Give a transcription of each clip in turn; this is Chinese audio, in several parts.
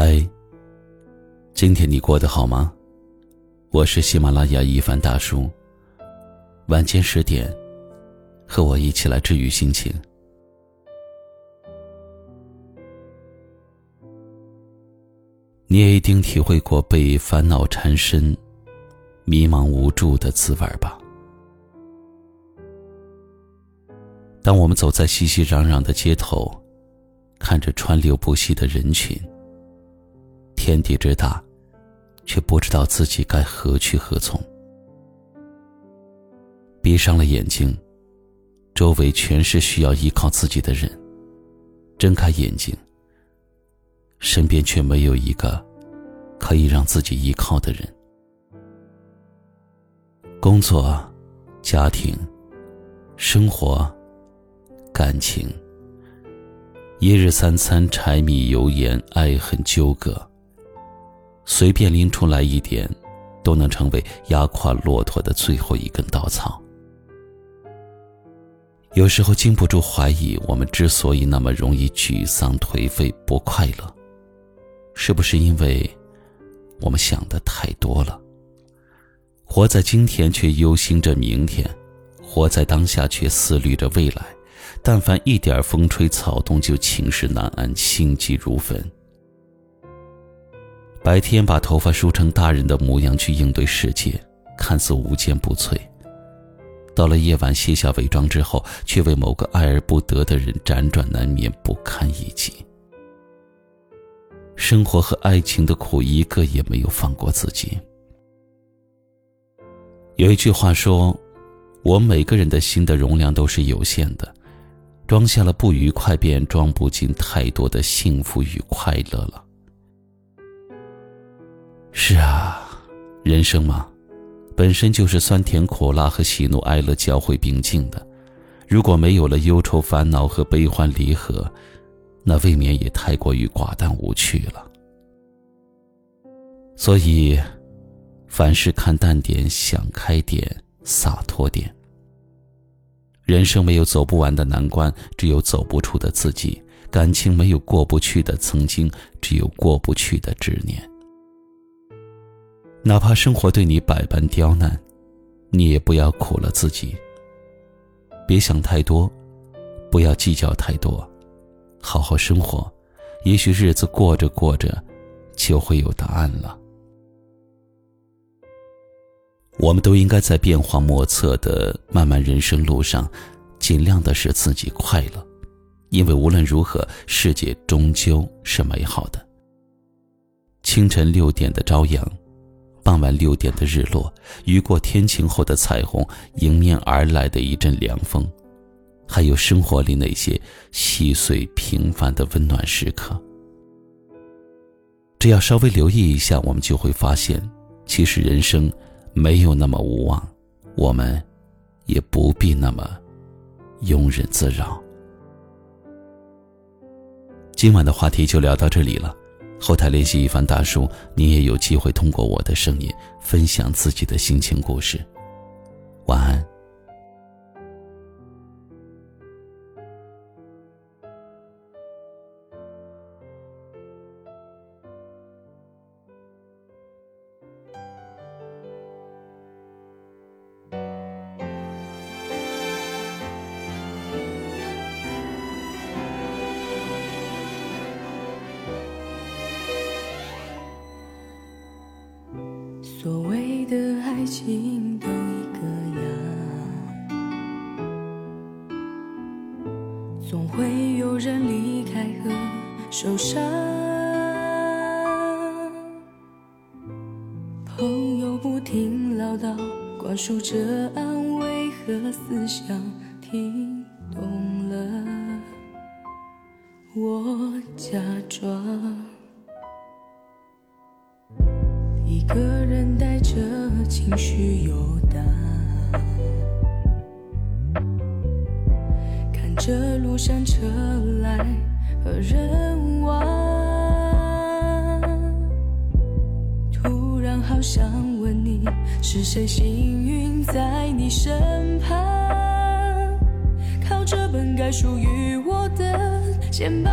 嗨，今天你过得好吗？我是喜马拉雅一凡大叔。晚间十点，和我一起来治愈心情。你也一定体会过被烦恼缠身、迷茫无助的滋味吧？当我们走在熙熙攘攘的街头，看着川流不息的人群。天地之大，却不知道自己该何去何从。闭上了眼睛，周围全是需要依靠自己的人；睁开眼睛，身边却没有一个可以让自己依靠的人。工作、家庭、生活、感情，一日三餐，柴米油盐，爱恨纠葛。随便拎出来一点，都能成为压垮骆驼的最后一根稻草。有时候禁不住怀疑，我们之所以那么容易沮丧、颓废、不快乐，是不是因为我们想的太多了？活在今天却忧心着明天，活在当下却思虑着未来。但凡一点风吹草动，就寝食难安，心急如焚。白天把头发梳成大人的模样去应对世界，看似无坚不摧；到了夜晚卸下伪装之后，却为某个爱而不得的人辗转难眠，不堪一击。生活和爱情的苦，一个也没有放过自己。有一句话说：“我每个人的心的容量都是有限的，装下了不愉快，便装不进太多的幸福与快乐了。”是啊，人生嘛，本身就是酸甜苦辣和喜怒哀乐交汇并进的。如果没有了忧愁烦恼和悲欢离合，那未免也太过于寡淡无趣了。所以，凡事看淡点，想开点，洒脱点。人生没有走不完的难关，只有走不出的自己；感情没有过不去的曾经，只有过不去的执念。哪怕生活对你百般刁难，你也不要苦了自己。别想太多，不要计较太多，好好生活，也许日子过着过着，就会有答案了。我们都应该在变化莫测的漫漫人生路上，尽量的使自己快乐，因为无论如何，世界终究是美好的。清晨六点的朝阳。傍晚六点的日落，雨过天晴后的彩虹，迎面而来的一阵凉风，还有生活里那些细碎平凡的温暖时刻。只要稍微留意一下，我们就会发现，其实人生没有那么无望，我们也不必那么庸人自扰。今晚的话题就聊到这里了。后台联系一番大叔，你也有机会通过我的声音分享自己的心情故事。所谓的爱情都一个样，总会有人离开和受伤。朋友不停唠叨，灌输着安慰和思想，听懂了，我假装。一个人带着情绪游荡，看着路上车来和人往，突然好想问你，是谁幸运在你身旁，靠着本该属于我的肩膀，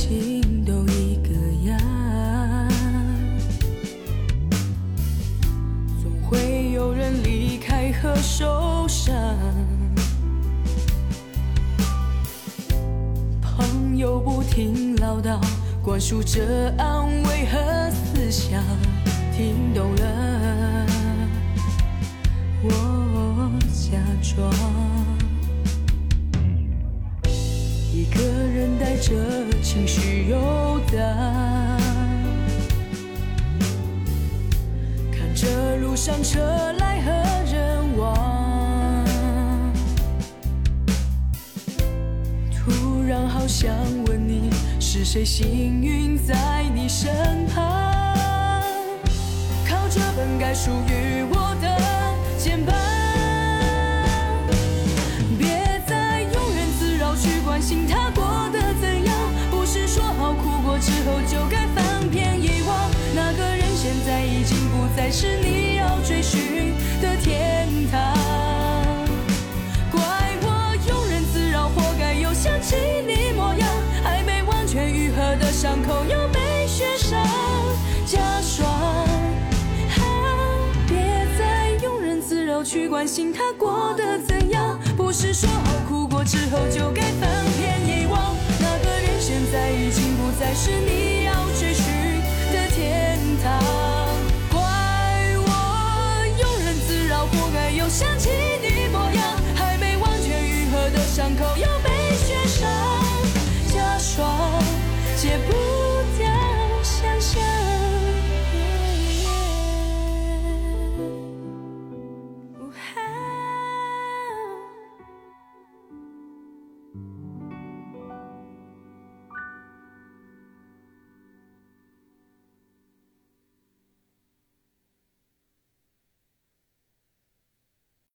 情都一个样，总会有人离开和受伤。朋友不停唠叨，灌输着安慰和思想，听懂了，我假装。一个人带着荡，看着路上车来和人往，突然好想问你，是谁幸运在你身旁，靠着本该属于我的肩膀。关心他过得怎样。不是说好哭过之后就该翻篇遗忘。那个人现在已经不再是你要追